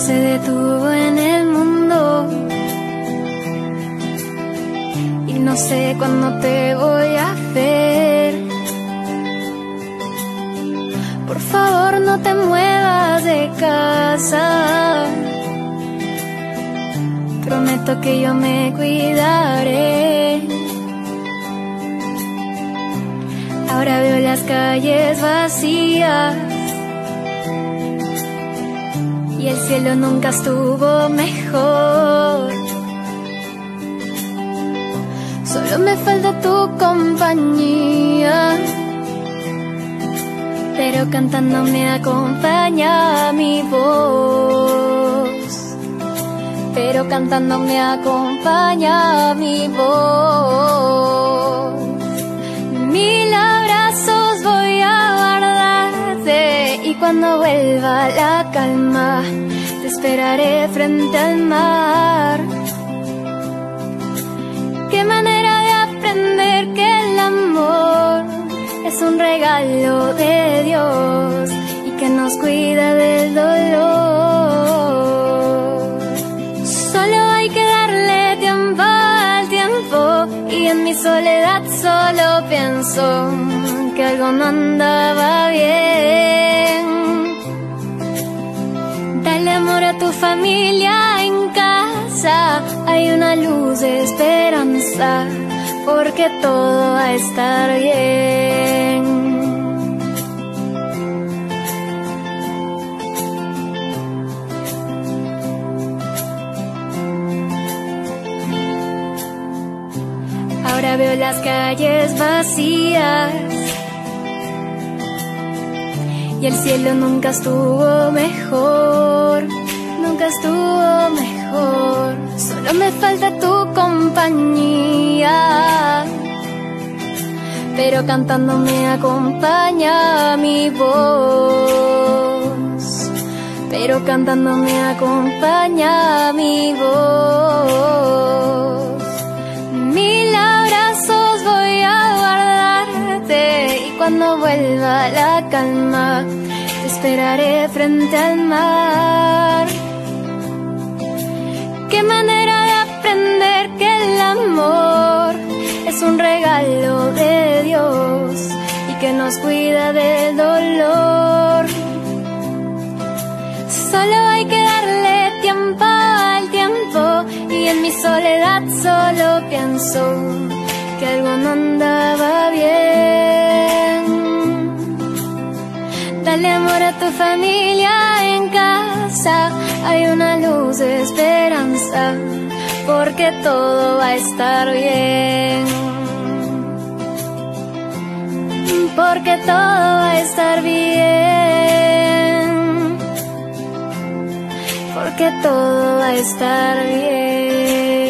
se detuvo en el mundo. Y no sé cuándo te voy a ver. Por favor, no te muevas de casa. Prometo que yo me cuidaré. Ahora veo las calles vacías y el cielo nunca estuvo mejor. Solo me falta tu compañía, pero cantando me acompaña mi voz. Pero cantando me acompaña mi voz. Cuando vuelva la calma te esperaré frente al mar. Qué manera de aprender que el amor es un regalo de Dios y que nos cuida del dolor. Solo hay que darle tiempo al tiempo y en mi soledad solo pienso que algo no andaba bien. Tu familia en casa, hay una luz de esperanza, porque todo va a estar bien. Ahora veo las calles vacías y el cielo nunca estuvo mejor, estuvo mejor. Solo me falta tu compañía, pero cantando me acompaña mi voz. Pero cantando me acompaña mi voz. Mil abrazos voy a guardarte y cuando vuelva la calma te esperaré frente al mar. Qué manera de aprender que el amor es un regalo de Dios y que nos cuida del dolor. Solo hay que darle tiempo al tiempo y en mi soledad solo pienso que algo no andaba bien. Dale amor a tu familia en casa, hay una luz de porque todo va a estar bien. Porque todo va a estar bien porque todo va a estar bien.